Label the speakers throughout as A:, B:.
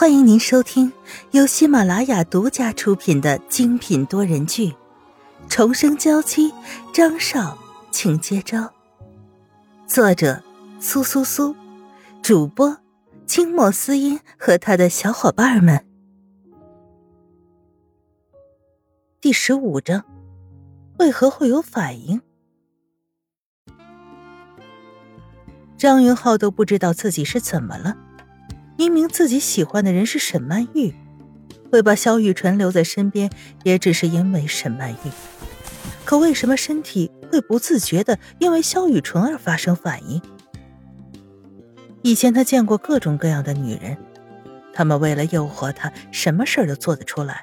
A: 欢迎您收听由喜马拉雅独家出品的精品多人剧《重生娇妻》，张少，请接招。作者：苏苏苏，主播：清墨思音和他的小伙伴们。第十五章：为何会有反应？张云浩都不知道自己是怎么了。明明自己喜欢的人是沈曼玉，会把萧雨纯留在身边，也只是因为沈曼玉。可为什么身体会不自觉的因为萧雨纯而发生反应？以前他见过各种各样的女人，她们为了诱惑他，什么事儿都做得出来，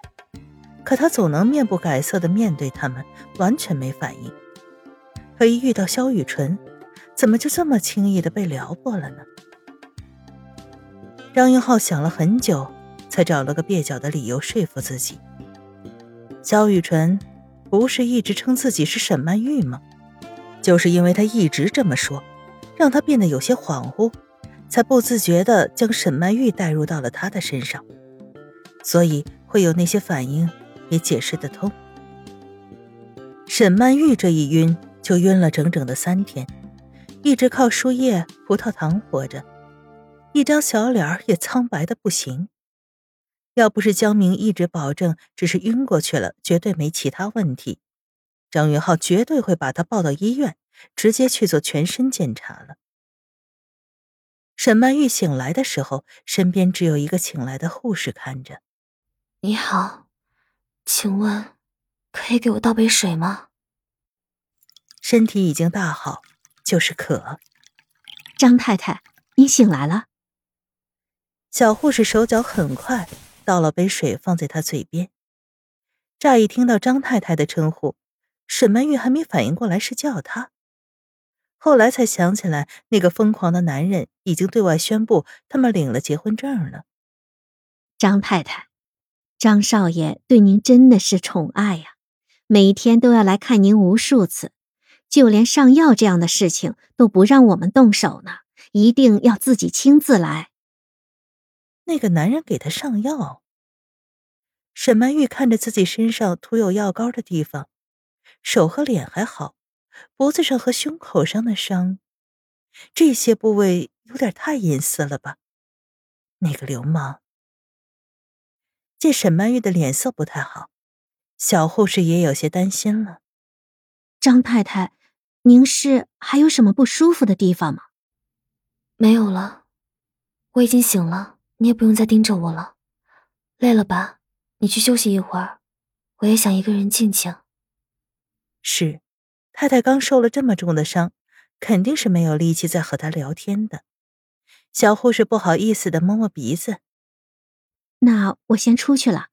A: 可他总能面不改色的面对她们，完全没反应。可一遇到萧雨纯，怎么就这么轻易的被撩拨了呢？张云浩想了很久，才找了个蹩脚的理由说服自己。萧雨纯不是一直称自己是沈曼玉吗？就是因为他一直这么说，让他变得有些恍惚，才不自觉的将沈曼玉带入到了他的身上，所以会有那些反应，也解释得通。沈曼玉这一晕就晕了整整的三天，一直靠输液、葡萄糖活着。一张小脸也苍白的不行，要不是江明一直保证只是晕过去了，绝对没其他问题，张云浩绝对会把他抱到医院，直接去做全身检查了。沈曼玉醒来的时候，身边只有一个请来的护士看着。
B: 你好，请问可以给我倒杯水吗？
A: 身体已经大好，就是渴。
C: 张太太，你醒来了。
A: 小护士手脚很快，倒了杯水放在他嘴边。乍一听到张太太的称呼，沈曼玉还没反应过来是叫他，后来才想起来，那个疯狂的男人已经对外宣布他们领了结婚证了。
C: 张太太，张少爷对您真的是宠爱呀，每天都要来看您无数次，就连上药这样的事情都不让我们动手呢，一定要自己亲自来。
A: 那个男人给他上药。沈曼玉看着自己身上涂有药膏的地方，手和脸还好，脖子上和胸口上的伤，这些部位有点太隐私了吧？那个流氓！见沈曼玉的脸色不太好，小护士也有些担心了。
C: 张太太，您是还有什么不舒服的地方吗？
B: 没有了，我已经醒了。你也不用再盯着我了，累了吧？你去休息一会儿，我也想一个人静静。
A: 是，太太刚受了这么重的伤，肯定是没有力气再和他聊天的。小护士不好意思的摸摸鼻子。
C: 那我先出去了，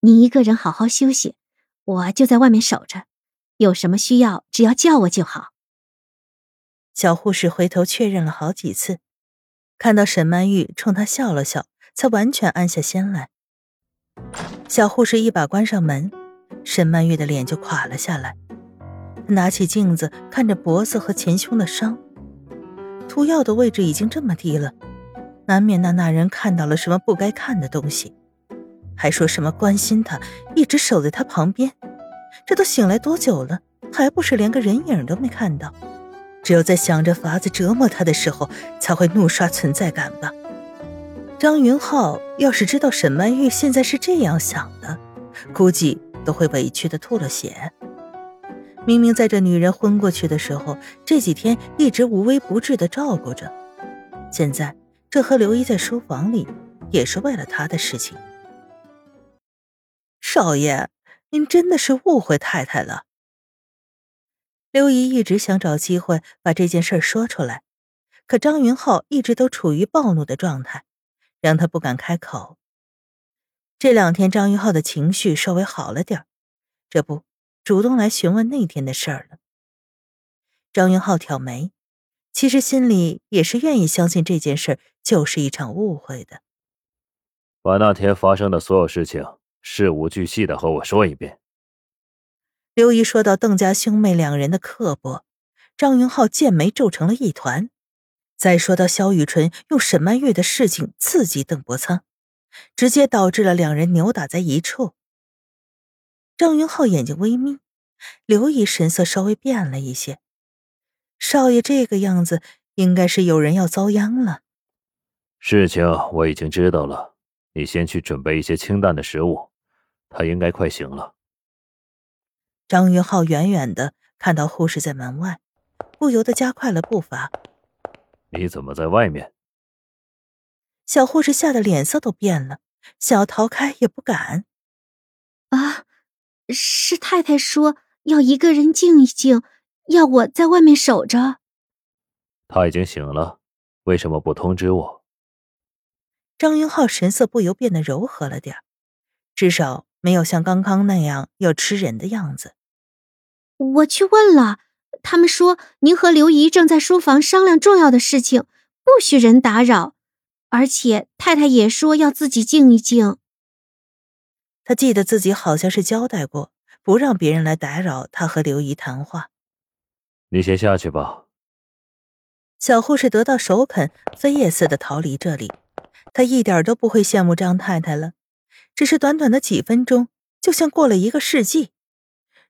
C: 你一个人好好休息，我就在外面守着，有什么需要只要叫我就好。
A: 小护士回头确认了好几次。看到沈曼玉冲他笑了笑，才完全安下心来。小护士一把关上门，沈曼玉的脸就垮了下来。拿起镜子看着脖子和前胸的伤，涂药的位置已经这么低了，难免那那人看到了什么不该看的东西，还说什么关心他，一直守在他旁边。这都醒来多久了，还不是连个人影都没看到？只有在想着法子折磨他的时候，才会怒刷存在感吧。张云浩要是知道沈曼玉现在是这样想的，估计都会委屈的吐了血。明明在这女人昏过去的时候，这几天一直无微不至的照顾着，现在这和刘姨在书房里，也是为了她的事情。少爷，您真的是误会太太了。刘姨一直想找机会把这件事说出来，可张云浩一直都处于暴怒的状态，让他不敢开口。这两天张云浩的情绪稍微好了点这不主动来询问那天的事儿了。张云浩挑眉，其实心里也是愿意相信这件事就是一场误会的。
D: 把那天发生的所有事情事无巨细的和我说一遍。
A: 刘姨说到邓家兄妹两人的刻薄，张云浩剑眉皱成了一团。再说到萧雨纯用沈曼玉的事情刺激邓伯苍，直接导致了两人扭打在一处。张云浩眼睛微眯，刘姨神色稍微变了一些。少爷这个样子，应该是有人要遭殃了。
D: 事情我已经知道了，你先去准备一些清淡的食物，他应该快醒了。
A: 张云浩远远的看到护士在门外，不由得加快了步伐。
D: 你怎么在外面？
A: 小护士吓得脸色都变了，想要逃开也不敢。
C: 啊，是太太说要一个人静一静，要我在外面守着。
D: 他已经醒了，为什么不通知我？
A: 张云浩神色不由变得柔和了点至少没有像刚刚那样要吃人的样子。
C: 我去问了，他们说您和刘姨正在书房商量重要的事情，不许人打扰。而且太太也说要自己静一静。
A: 他记得自己好像是交代过，不让别人来打扰他和刘姨谈话。
D: 你先下去吧。
A: 小护士得到首肯，飞也似的逃离这里。他一点都不会羡慕张太太了，只是短短的几分钟，就像过了一个世纪。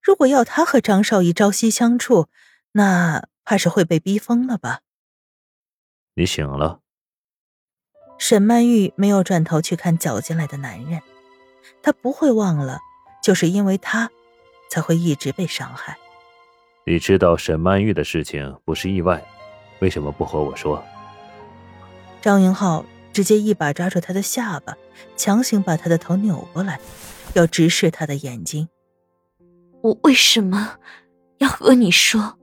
A: 如果要他和张少仪朝夕相处，那怕是会被逼疯了吧？
D: 你醒了。
A: 沈曼玉没有转头去看搅进来的男人，她不会忘了，就是因为他，才会一直被伤害。
D: 你知道沈曼玉的事情不是意外，为什么不和我说？
A: 张云浩直接一把抓住他的下巴，强行把他的头扭过来，要直视他的眼睛。
B: 我为什么要和你说？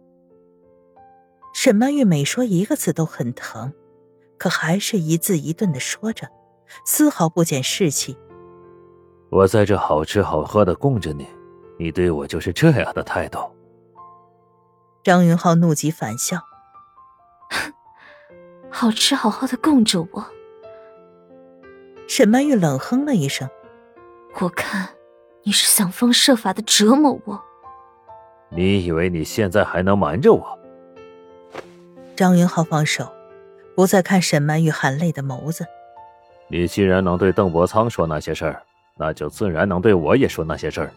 A: 沈曼玉每说一个字都很疼，可还是一字一顿的说着，丝毫不减士气。
D: 我在这好吃好喝的供着你，你对我就是这样的态度。
A: 张云浩怒极反笑：“
B: 好吃好喝的供着我。”
A: 沈曼玉冷哼了一声：“
B: 我看。”你是想方设法的折磨我？
D: 你以为你现在还能瞒着我？
A: 张云浩放手，不再看沈曼玉含泪的眸子。
D: 你既然能对邓伯苍说那些事儿，那就自然能对我也说那些事儿。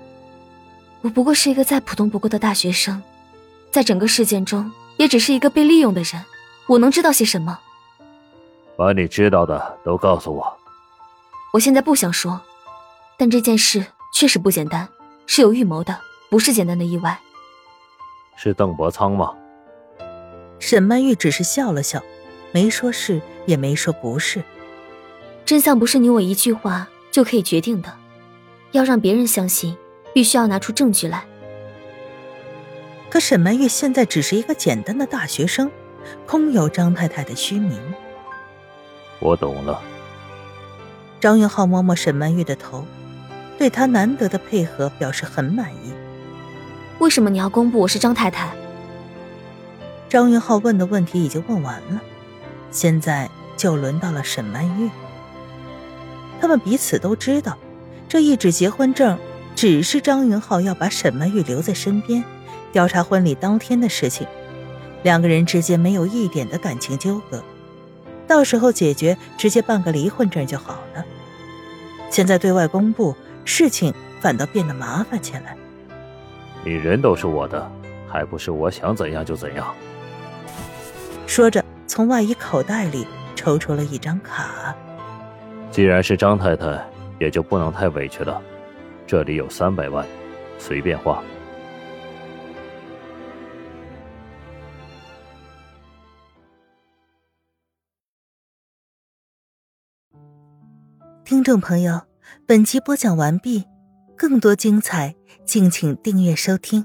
B: 我不过是一个再普通不过的大学生，在整个事件中，也只是一个被利用的人。我能知道些什么？
D: 把你知道的都告诉我。
B: 我现在不想说，但这件事。确实不简单，是有预谋的，不是简单的意外。
D: 是邓伯苍吗？
A: 沈曼玉只是笑了笑，没说是，也没说不是。
B: 真相不是你我一句话就可以决定的，要让别人相信，必须要拿出证据来。
A: 可沈曼玉现在只是一个简单的大学生，空有张太太的虚名。
D: 我懂了。
A: 张云浩摸摸沈曼玉的头。对他难得的配合表示很满意。
B: 为什么你要公布我是张太太？
A: 张云浩问的问题已经问完了，现在就轮到了沈曼玉。他们彼此都知道，这一纸结婚证只是张云浩要把沈曼玉留在身边，调查婚礼当天的事情。两个人之间没有一点的感情纠葛，到时候解决，直接办个离婚证就好了。现在对外公布。事情反倒变得麻烦起来。
D: 你人都是我的，还不是我想怎样就怎样？
A: 说着，从外衣口袋里抽出了一张卡。
D: 既然是张太太，也就不能太委屈了。这里有三百万，随便花。
A: 听众朋友。本集播讲完毕，更多精彩，敬请订阅收听。